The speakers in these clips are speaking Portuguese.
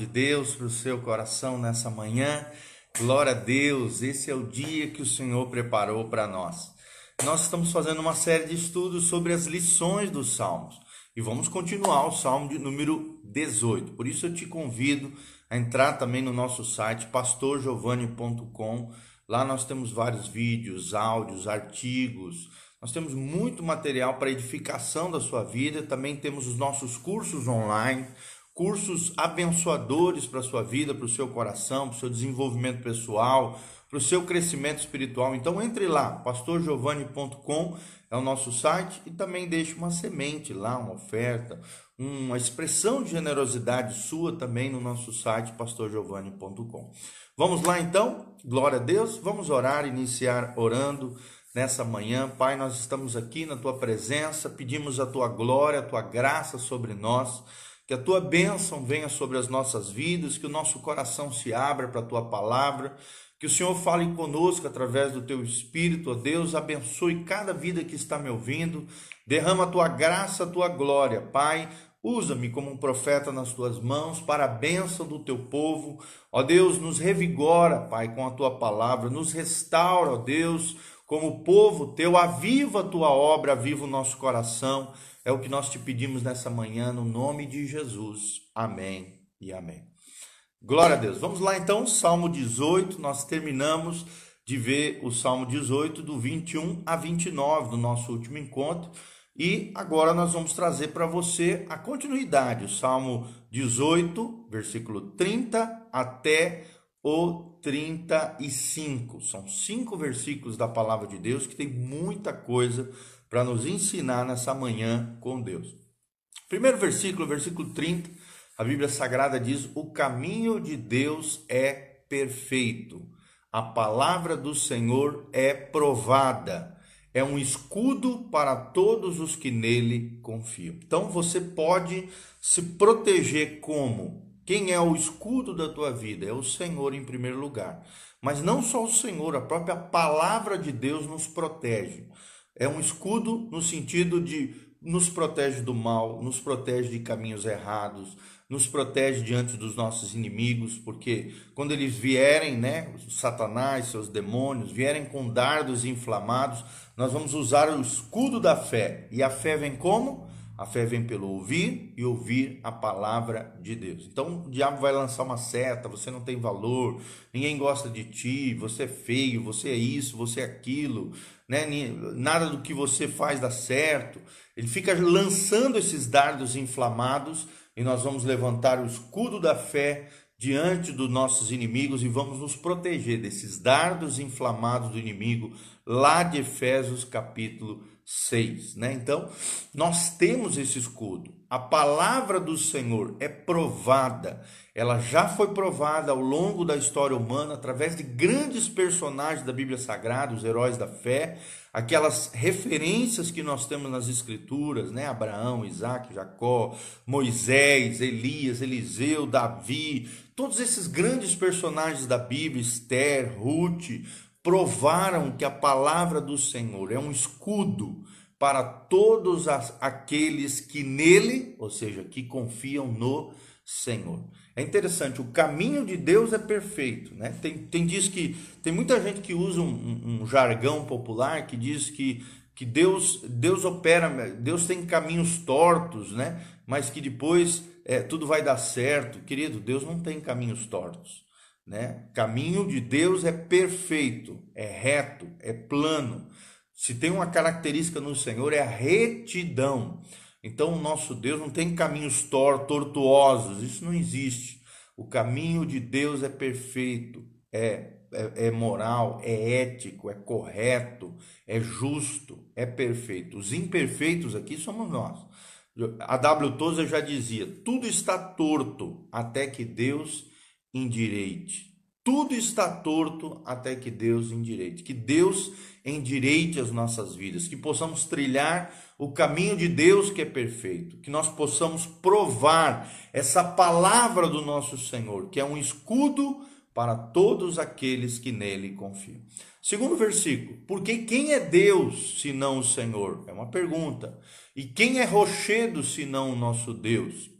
de Deus para o seu coração nessa manhã. Glória a Deus, esse é o dia que o Senhor preparou para nós. Nós estamos fazendo uma série de estudos sobre as lições dos Salmos e vamos continuar o Salmo de número 18. Por isso eu te convido a entrar também no nosso site pastorgiovanni.com. Lá nós temos vários vídeos, áudios, artigos. Nós temos muito material para edificação da sua vida. Também temos os nossos cursos online cursos abençoadores para a sua vida, para o seu coração, para o seu desenvolvimento pessoal, para o seu crescimento espiritual. Então entre lá, pastorgiovanni.com é o nosso site e também deixe uma semente lá, uma oferta, uma expressão de generosidade sua também no nosso site pastorgiovanni.com. Vamos lá então? Glória a Deus. Vamos orar, iniciar orando nessa manhã. Pai, nós estamos aqui na tua presença, pedimos a tua glória, a tua graça sobre nós. Que a tua bênção venha sobre as nossas vidas, que o nosso coração se abra para a tua palavra, que o Senhor fale conosco através do teu Espírito, ó Deus, abençoe cada vida que está me ouvindo, derrama a tua graça, a tua glória, Pai. Usa-me como um profeta nas tuas mãos para a bênção do teu povo. Ó Deus, nos revigora, Pai, com a tua palavra, nos restaura, ó Deus, como povo teu, aviva a tua obra, aviva o nosso coração. É o que nós te pedimos nessa manhã, no nome de Jesus. Amém e amém. Glória a Deus. Vamos lá então, Salmo 18. Nós terminamos de ver o Salmo 18, do 21 a 29, do nosso último encontro. E agora nós vamos trazer para você a continuidade, o Salmo 18, versículo 30 até o 35. São cinco versículos da palavra de Deus que tem muita coisa para nos ensinar nessa manhã com Deus. Primeiro versículo, versículo 30, a Bíblia Sagrada diz: O caminho de Deus é perfeito, a palavra do Senhor é provada, é um escudo para todos os que nele confiam. Então você pode se proteger como? Quem é o escudo da tua vida? É o Senhor em primeiro lugar. Mas não só o Senhor, a própria palavra de Deus nos protege. É um escudo no sentido de nos protege do mal, nos protege de caminhos errados, nos protege diante dos nossos inimigos, porque quando eles vierem, né, Satanás, seus demônios, vierem com dardos inflamados, nós vamos usar o escudo da fé. E a fé vem como? A fé vem pelo ouvir e ouvir a palavra de Deus. Então o diabo vai lançar uma seta, você não tem valor, ninguém gosta de ti, você é feio, você é isso, você é aquilo, né? nada do que você faz dá certo. Ele fica lançando esses dardos inflamados e nós vamos levantar o escudo da fé diante dos nossos inimigos e vamos nos proteger desses dardos inflamados do inimigo, lá de Efésios capítulo 6, né? Então, nós temos esse escudo. A palavra do Senhor é provada. Ela já foi provada ao longo da história humana através de grandes personagens da Bíblia Sagrada, os heróis da fé, aquelas referências que nós temos nas escrituras, né? Abraão, Isaac, Jacó, Moisés, Elias, Eliseu, Davi, todos esses grandes personagens da Bíblia, Esther, Ruth, provaram que a palavra do Senhor é um escudo para todos aqueles que nele, ou seja, que confiam no Senhor. É interessante, o caminho de Deus é perfeito, né? Tem, tem diz que tem muita gente que usa um, um jargão popular que diz que, que Deus Deus opera, Deus tem caminhos tortos, né? Mas que depois é, tudo vai dar certo, querido. Deus não tem caminhos tortos né? Caminho de Deus é perfeito, é reto, é plano. Se tem uma característica no Senhor é a retidão. Então o nosso Deus não tem caminhos tor tortuosos, isso não existe. O caminho de Deus é perfeito, é, é, é moral, é ético, é correto, é justo, é perfeito. Os imperfeitos aqui somos nós. A W. Tozer já dizia: tudo está torto até que Deus endireite. Tudo está torto até que Deus endireite. Que Deus endireite as nossas vidas, que possamos trilhar o caminho de Deus que é perfeito, que nós possamos provar essa palavra do nosso Senhor, que é um escudo para todos aqueles que nele confiam. Segundo versículo, porque quem é Deus senão o Senhor? É uma pergunta. E quem é rochedo senão o nosso Deus?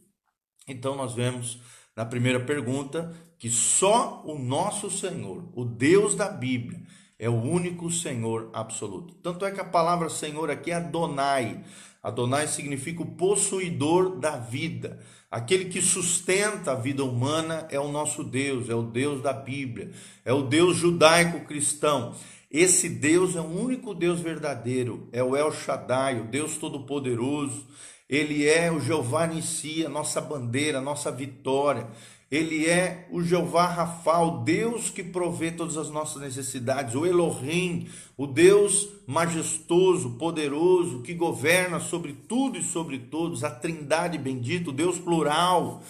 Então nós vemos na primeira pergunta que só o nosso Senhor, o Deus da Bíblia, é o único Senhor absoluto. Tanto é que a palavra Senhor aqui é Adonai. Adonai significa o possuidor da vida. Aquele que sustenta a vida humana é o nosso Deus, é o Deus da Bíblia, é o Deus judaico-cristão. Esse Deus é o único Deus verdadeiro, é o El Shaddai, o Deus Todo-Poderoso. Ele é o Jeová Nissi, a nossa bandeira, a nossa vitória. Ele é o Jeová Rafa, o Deus que provê todas as nossas necessidades, o Elohim, o Deus majestoso, poderoso, que governa sobre tudo e sobre todos, a Trindade bendita, o Deus plural.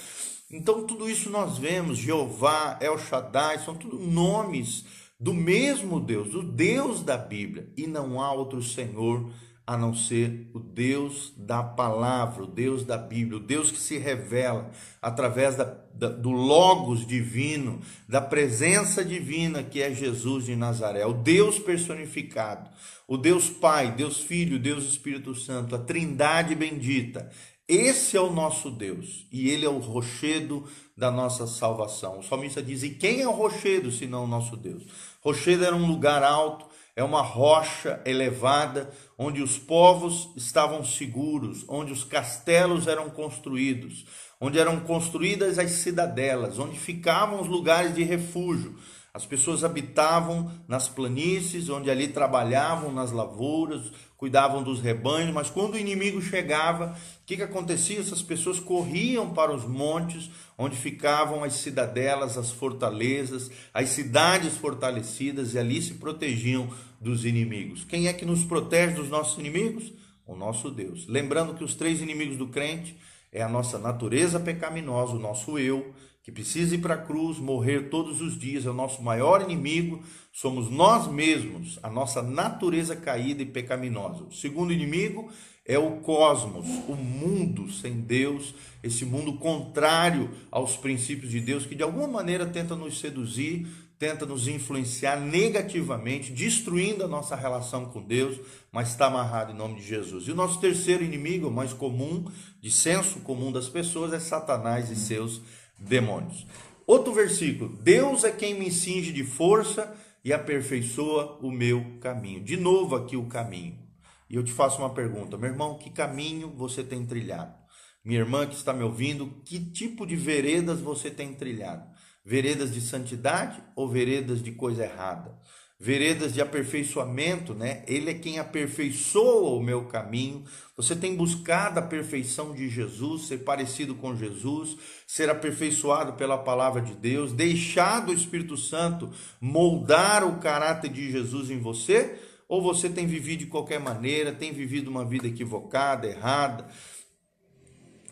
Então, tudo isso nós vemos, Jeová, El Shaddai, são tudo nomes do mesmo Deus, do Deus da Bíblia, e não há outro Senhor a não ser o Deus da palavra, o Deus da Bíblia, o Deus que se revela através da, da, do Logos divino, da presença divina que é Jesus de Nazaré, o Deus personificado, o Deus Pai, Deus Filho, Deus Espírito Santo, a Trindade bendita. Esse é o nosso Deus e ele é o rochedo da nossa salvação. O salmista diz: E quem é o rochedo senão o nosso Deus? Rochedo era um lugar alto, é uma rocha elevada onde os povos estavam seguros, onde os castelos eram construídos, onde eram construídas as cidadelas, onde ficavam os lugares de refúgio. As pessoas habitavam nas planícies, onde ali trabalhavam nas lavouras, cuidavam dos rebanhos, mas quando o inimigo chegava, o que, que acontecia? Essas pessoas corriam para os montes, onde ficavam as cidadelas, as fortalezas, as cidades fortalecidas, e ali se protegiam dos inimigos. Quem é que nos protege dos nossos inimigos? O nosso Deus. Lembrando que os três inimigos do crente é a nossa natureza pecaminosa, o nosso eu, que precisa ir para a cruz, morrer todos os dias, é o nosso maior inimigo, somos nós mesmos, a nossa natureza caída e pecaminosa. O segundo inimigo é o cosmos, o mundo sem Deus, esse mundo contrário aos princípios de Deus, que de alguma maneira tenta nos seduzir, tenta nos influenciar negativamente, destruindo a nossa relação com Deus, mas está amarrado em nome de Jesus. E o nosso terceiro inimigo, mais comum, de senso comum das pessoas, é Satanás e seus demônios. Outro versículo: Deus é quem me cinge de força e aperfeiçoa o meu caminho. De novo aqui o caminho. E eu te faço uma pergunta, meu irmão, que caminho você tem trilhado? Minha irmã que está me ouvindo, que tipo de veredas você tem trilhado? Veredas de santidade ou veredas de coisa errada? Veredas de aperfeiçoamento, né? Ele é quem aperfeiçoa o meu caminho. Você tem buscado a perfeição de Jesus, ser parecido com Jesus, ser aperfeiçoado pela palavra de Deus, deixado o Espírito Santo moldar o caráter de Jesus em você? Ou você tem vivido de qualquer maneira, tem vivido uma vida equivocada, errada?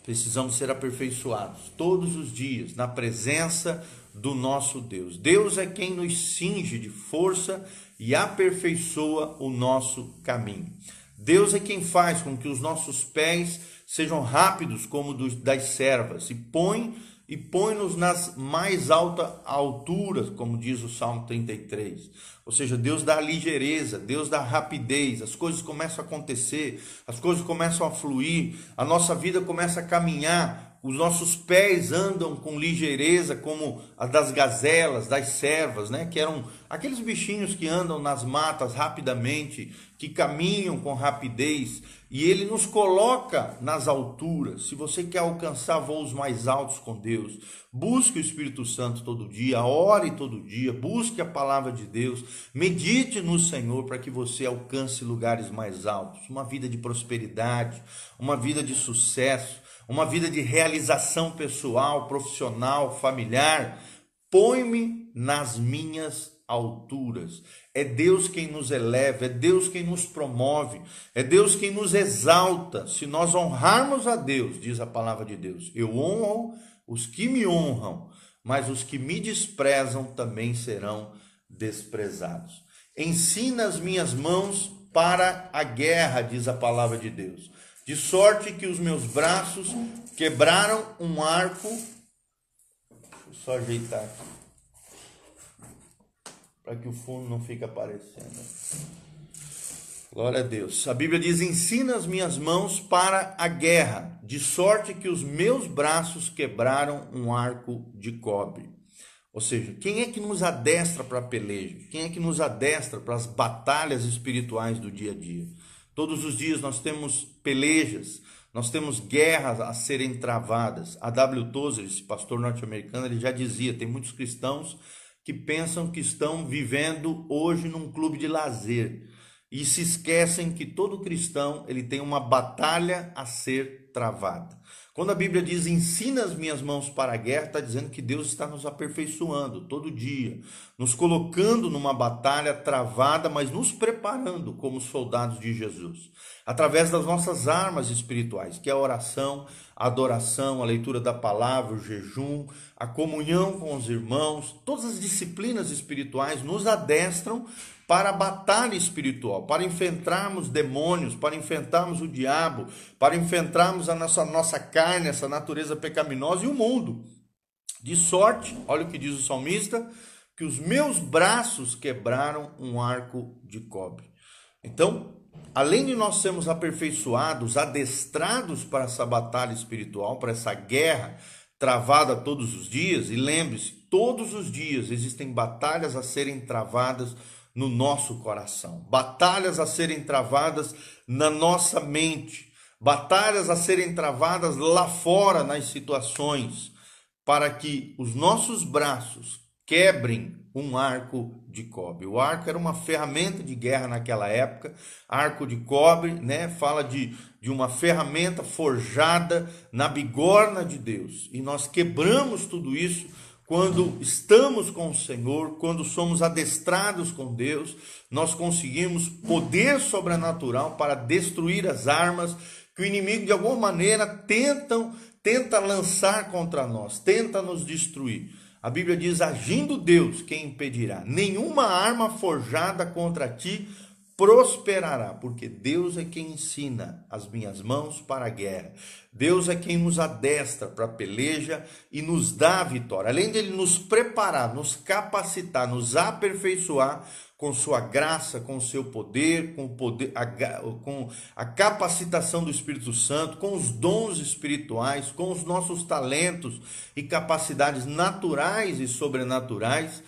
Precisamos ser aperfeiçoados todos os dias na presença do nosso Deus. Deus é quem nos cinge de força e aperfeiçoa o nosso caminho. Deus é quem faz com que os nossos pés sejam rápidos como dos, das servas e põe e põe-nos nas mais altas alturas, como diz o Salmo 33. Ou seja, Deus dá ligeireza, Deus dá rapidez, as coisas começam a acontecer, as coisas começam a fluir, a nossa vida começa a caminhar os nossos pés andam com ligeireza, como a das gazelas, das servas, né? que eram aqueles bichinhos que andam nas matas rapidamente, que caminham com rapidez, e ele nos coloca nas alturas. Se você quer alcançar voos mais altos com Deus, busque o Espírito Santo todo dia, ore todo dia, busque a palavra de Deus, medite no Senhor para que você alcance lugares mais altos, uma vida de prosperidade, uma vida de sucesso uma vida de realização pessoal, profissional, familiar. Põe-me nas minhas alturas. É Deus quem nos eleva, é Deus quem nos promove, é Deus quem nos exalta. Se nós honrarmos a Deus, diz a palavra de Deus, eu honro os que me honram, mas os que me desprezam também serão desprezados. Ensina as minhas mãos para a guerra, diz a palavra de Deus de sorte que os meus braços quebraram um arco. Deixa eu só ajeitar aqui. Para que o fundo não fique aparecendo. Glória a Deus. A Bíblia diz: Ensina as minhas mãos para a guerra, de sorte que os meus braços quebraram um arco de cobre. Ou seja, quem é que nos adestra para a peleja? Quem é que nos adestra para as batalhas espirituais do dia a dia? Todos os dias nós temos pelejas, nós temos guerras a serem travadas. A W. Tozer, esse pastor norte-americano, ele já dizia: tem muitos cristãos que pensam que estão vivendo hoje num clube de lazer e se esquecem que todo cristão ele tem uma batalha a ser travada. Quando a Bíblia diz ensina as minhas mãos para a guerra, está dizendo que Deus está nos aperfeiçoando todo dia, nos colocando numa batalha travada, mas nos preparando como soldados de Jesus, através das nossas armas espirituais, que é a oração, a adoração, a leitura da palavra, o jejum, a comunhão com os irmãos, todas as disciplinas espirituais nos adestram para a batalha espiritual, para enfrentarmos demônios, para enfrentarmos o diabo, para enfrentarmos a nossa, nossa carne, essa natureza pecaminosa e o mundo. De sorte, olha o que diz o salmista, que os meus braços quebraram um arco de cobre. Então, além de nós sermos aperfeiçoados, adestrados para essa batalha espiritual, para essa guerra travada todos os dias, e lembre-se, todos os dias existem batalhas a serem travadas no nosso coração, batalhas a serem travadas na nossa mente, batalhas a serem travadas lá fora nas situações, para que os nossos braços quebrem um arco de cobre. O arco era uma ferramenta de guerra naquela época. Arco de cobre, né, fala de, de uma ferramenta forjada na bigorna de Deus. E nós quebramos tudo isso quando estamos com o Senhor, quando somos adestrados com Deus, nós conseguimos poder sobrenatural para destruir as armas que o inimigo de alguma maneira tentam, tenta lançar contra nós, tenta nos destruir. A Bíblia diz: agindo Deus, quem impedirá? Nenhuma arma forjada contra ti prosperará, porque Deus é quem ensina as minhas mãos para a guerra. Deus é quem nos adestra para a peleja e nos dá a vitória. Além de ele nos preparar, nos capacitar, nos aperfeiçoar com sua graça, com seu poder, com poder, a, com a capacitação do Espírito Santo, com os dons espirituais, com os nossos talentos e capacidades naturais e sobrenaturais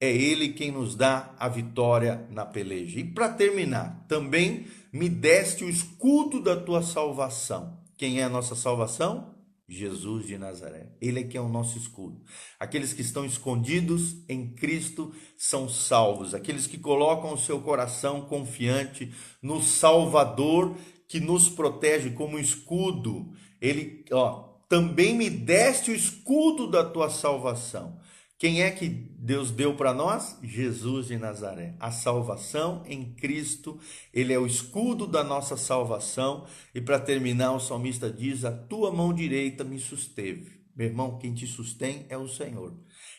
é Ele quem nos dá a vitória na peleja. E para terminar, também me deste o escudo da tua salvação. Quem é a nossa salvação? Jesus de Nazaré. Ele é quem é o nosso escudo. Aqueles que estão escondidos em Cristo são salvos. Aqueles que colocam o seu coração confiante no Salvador que nos protege como escudo. Ele, ó, também me deste o escudo da tua salvação. Quem é que Deus deu para nós? Jesus de Nazaré. A salvação em Cristo, ele é o escudo da nossa salvação. E para terminar, o salmista diz: A tua mão direita me susteve. Meu irmão, quem te sustém é o Senhor,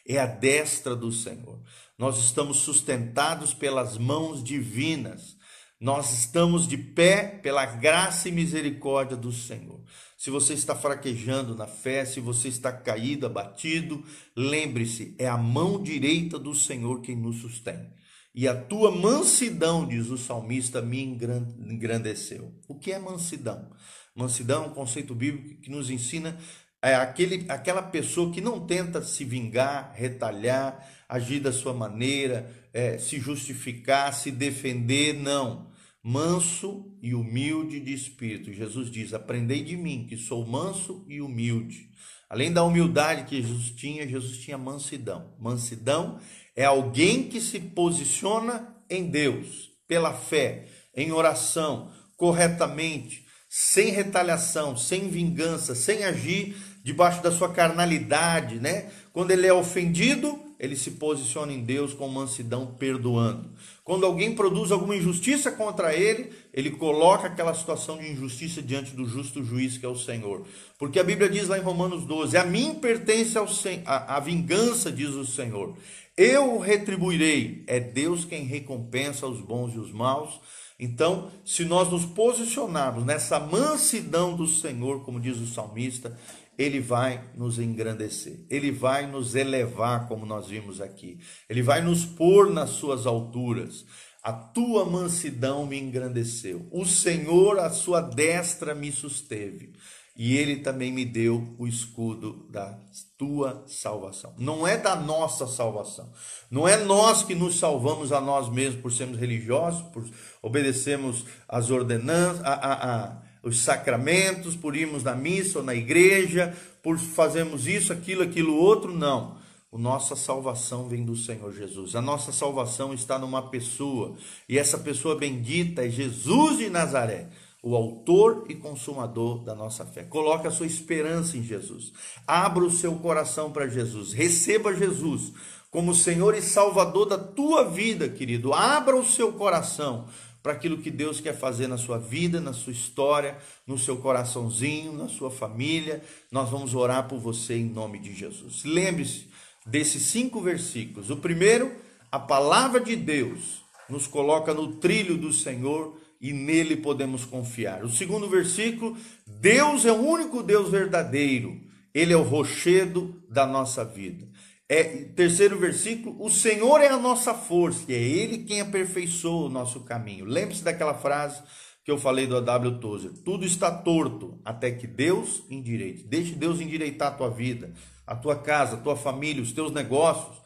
é a destra do Senhor. Nós estamos sustentados pelas mãos divinas. Nós estamos de pé pela graça e misericórdia do Senhor. Se você está fraquejando na fé, se você está caído, abatido, lembre-se, é a mão direita do Senhor quem nos sustém. E a tua mansidão, diz o salmista, me engrandeceu. O que é mansidão? Mansidão é um conceito bíblico que nos ensina é aquele, aquela pessoa que não tenta se vingar, retalhar, agir da sua maneira, é, se justificar, se defender, não manso e humilde de espírito. Jesus diz: Aprendei de mim, que sou manso e humilde. Além da humildade que Jesus tinha, Jesus tinha mansidão. Mansidão é alguém que se posiciona em Deus, pela fé, em oração, corretamente, sem retaliação, sem vingança, sem agir debaixo da sua carnalidade, né? Quando ele é ofendido, ele se posiciona em Deus com mansidão, perdoando. Quando alguém produz alguma injustiça contra ele, ele coloca aquela situação de injustiça diante do justo juiz que é o Senhor. Porque a Bíblia diz lá em Romanos 12: A mim pertence ao Sen a, a vingança, diz o Senhor. Eu o retribuirei. É Deus quem recompensa os bons e os maus. Então, se nós nos posicionarmos nessa mansidão do Senhor, como diz o salmista, ele vai nos engrandecer, ele vai nos elevar, como nós vimos aqui, ele vai nos pôr nas suas alturas. a tua mansidão me engrandeceu. O Senhor, a sua destra, me susteve. E ele também me deu o escudo da tua salvação. Não é da nossa salvação. Não é nós que nos salvamos a nós mesmos por sermos religiosos, por obedecermos as ordenanças, a, a, a, os sacramentos, por irmos na missa ou na igreja, por fazermos isso, aquilo, aquilo outro. Não. A nossa salvação vem do Senhor Jesus. A nossa salvação está numa pessoa, e essa pessoa bendita é Jesus de Nazaré, o autor e consumador da nossa fé. Coloque a sua esperança em Jesus. Abra o seu coração para Jesus. Receba Jesus como Senhor e Salvador da tua vida, querido. Abra o seu coração para aquilo que Deus quer fazer na sua vida, na sua história, no seu coraçãozinho, na sua família. Nós vamos orar por você em nome de Jesus. Lembre-se, desses cinco versículos. O primeiro, a palavra de Deus nos coloca no trilho do Senhor e nele podemos confiar. O segundo versículo, Deus é o único Deus verdadeiro, ele é o rochedo da nossa vida. É, terceiro versículo, o Senhor é a nossa força, e é ele quem aperfeiçoa o nosso caminho. Lembre-se daquela frase que eu falei do A.W. Tozer: tudo está torto até que Deus endireite. Deixe Deus endireitar a tua vida a tua casa, a tua família, os teus negócios,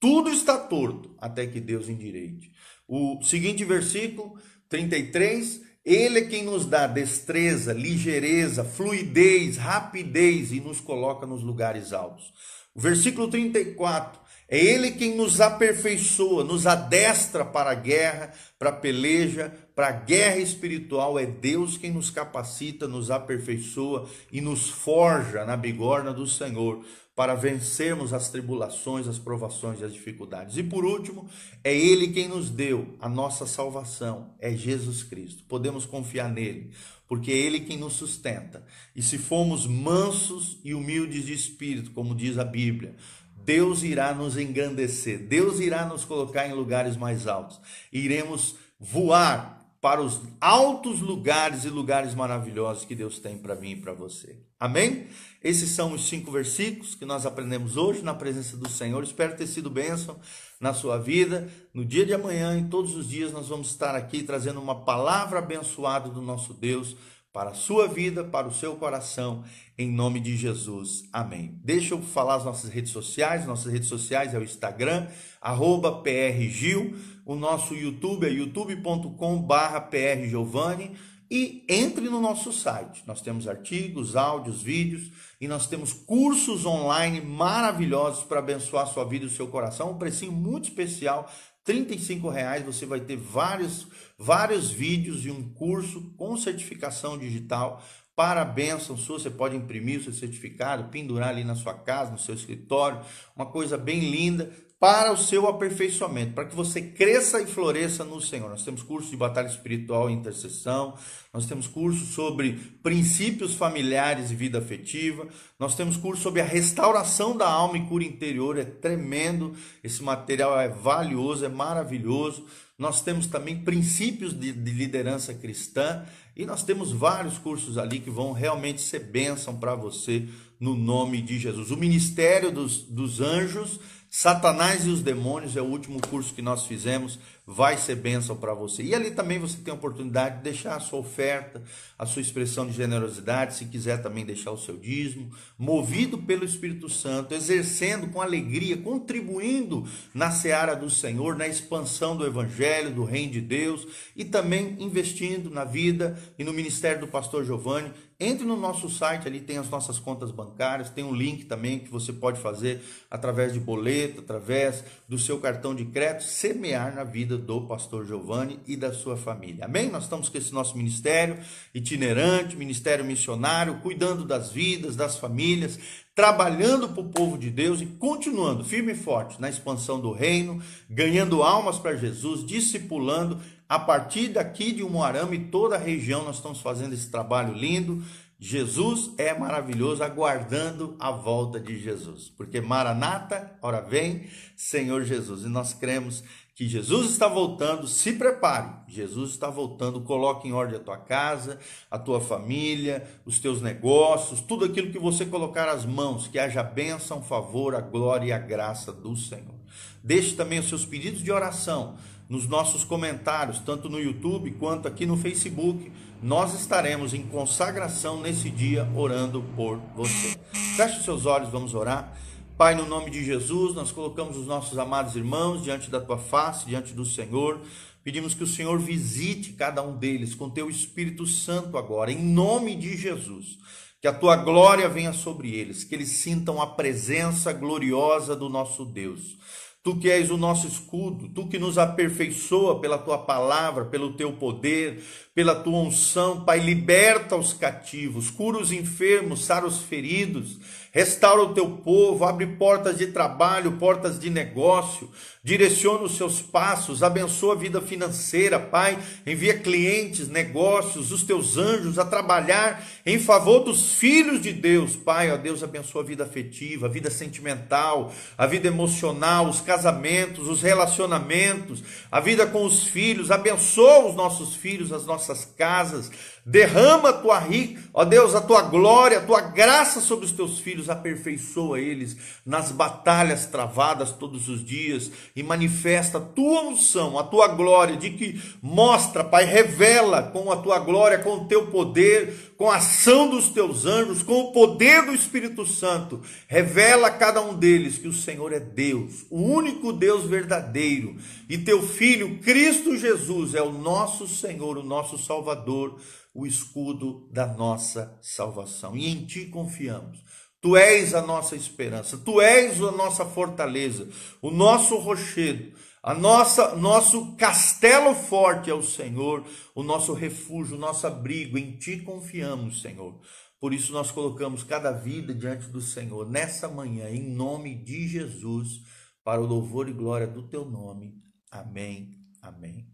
tudo está torto até que Deus endireite. O seguinte versículo, 33, ele é quem nos dá destreza, ligeireza, fluidez, rapidez e nos coloca nos lugares altos. O versículo 34, é Ele quem nos aperfeiçoa, nos adestra para a guerra, para a peleja, para a guerra espiritual. É Deus quem nos capacita, nos aperfeiçoa e nos forja na bigorna do Senhor para vencermos as tribulações, as provações e as dificuldades. E por último, é Ele quem nos deu a nossa salvação, é Jesus Cristo. Podemos confiar nele, porque é Ele quem nos sustenta. E se formos mansos e humildes de espírito, como diz a Bíblia, Deus irá nos engrandecer, Deus irá nos colocar em lugares mais altos. Iremos voar para os altos lugares e lugares maravilhosos que Deus tem para mim e para você. Amém? Esses são os cinco versículos que nós aprendemos hoje na presença do Senhor. Espero ter sido bênção na sua vida. No dia de amanhã e todos os dias nós vamos estar aqui trazendo uma palavra abençoada do nosso Deus para a sua vida, para o seu coração, em nome de Jesus. Amém. Deixa eu falar as nossas redes sociais. Nossas redes sociais é o Instagram, arroba prgil o nosso YouTube é youtube.com/barra prgiovanni e entre no nosso site. Nós temos artigos, áudios, vídeos e nós temos cursos online maravilhosos para abençoar sua vida e o seu coração. Um precinho muito especial, R$ reais você vai ter vários, vários vídeos e um curso com certificação digital para a bênção sua, você pode imprimir o seu certificado, pendurar ali na sua casa, no seu escritório, uma coisa bem linda para o seu aperfeiçoamento, para que você cresça e floresça no Senhor. Nós temos curso de batalha espiritual e intercessão, nós temos curso sobre princípios familiares e vida afetiva, nós temos curso sobre a restauração da alma e cura interior, é tremendo, esse material é valioso, é maravilhoso. Nós temos também princípios de, de liderança cristã e nós temos vários cursos ali que vão realmente ser bênção para você no nome de Jesus. O ministério dos, dos anjos Satanás e os demônios é o último curso que nós fizemos, vai ser bênção para você. E ali também você tem a oportunidade de deixar a sua oferta, a sua expressão de generosidade, se quiser também deixar o seu dízimo, movido pelo Espírito Santo, exercendo com alegria, contribuindo na seara do Senhor, na expansão do evangelho, do reino de Deus e também investindo na vida e no ministério do pastor Giovanni entre no nosso site, ali tem as nossas contas bancárias, tem um link também que você pode fazer através de boleto, através do seu cartão de crédito, semear na vida do pastor Giovanni e da sua família. Amém? Nós estamos com esse nosso ministério itinerante, ministério missionário, cuidando das vidas, das famílias, trabalhando para o povo de Deus e continuando firme e forte na expansão do reino, ganhando almas para Jesus, discipulando a partir daqui de Umuarama e toda a região, nós estamos fazendo esse trabalho lindo. Jesus é maravilhoso, aguardando a volta de Jesus. Porque Maranata, ora vem, Senhor Jesus. E nós cremos que Jesus está voltando, se prepare. Jesus está voltando, coloque em ordem a tua casa, a tua família, os teus negócios, tudo aquilo que você colocar as mãos, que haja bênção, favor, a glória e a graça do Senhor. Deixe também os seus pedidos de oração nos nossos comentários, tanto no YouTube quanto aqui no Facebook. Nós estaremos em consagração nesse dia orando por você. Feche os seus olhos, vamos orar. Pai, no nome de Jesus, nós colocamos os nossos amados irmãos diante da tua face, diante do Senhor. Pedimos que o Senhor visite cada um deles com teu Espírito Santo agora, em nome de Jesus. Que a tua glória venha sobre eles, que eles sintam a presença gloriosa do nosso Deus. Tu que és o nosso escudo, tu que nos aperfeiçoa pela tua palavra, pelo teu poder, pela tua unção, Pai, liberta os cativos, cura os enfermos, sara os feridos, restaura o teu povo, abre portas de trabalho, portas de negócio, direciona os seus passos, abençoa a vida financeira, Pai, envia clientes, negócios, os teus anjos a trabalhar em favor dos filhos de Deus, Pai, ó Deus, abençoa a vida afetiva, a vida sentimental, a vida emocional, os casamentos, os relacionamentos, a vida com os filhos, abençoa os nossos filhos, as nossas casas, derrama a tua rica, ó Deus, a tua glória, a tua graça sobre os teus filhos, aperfeiçoa eles nas batalhas travadas todos os dias e manifesta a tua unção, a tua glória, de que mostra, Pai, revela com a tua glória, com o teu poder, com a ação dos teus anjos, com o poder do Espírito Santo, revela a cada um deles que o Senhor é Deus, o único Deus verdadeiro, e teu filho Cristo Jesus é o nosso Senhor, o nosso Salvador, o escudo da nossa salvação. E em ti confiamos. Tu és a nossa esperança, tu és a nossa fortaleza, o nosso rochedo, a nossa nosso castelo forte é o Senhor, o nosso refúgio, o nosso abrigo. Em ti confiamos, Senhor. Por isso nós colocamos cada vida diante do Senhor nessa manhã, em nome de Jesus, para o louvor e glória do teu nome. Amém. Amém.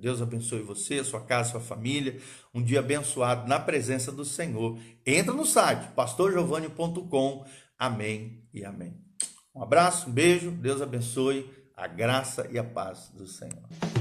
Deus abençoe você, sua casa, sua família. Um dia abençoado na presença do Senhor. Entra no site pastorgiovanni.com. Amém e amém. Um abraço, um beijo, Deus abençoe, a graça e a paz do Senhor.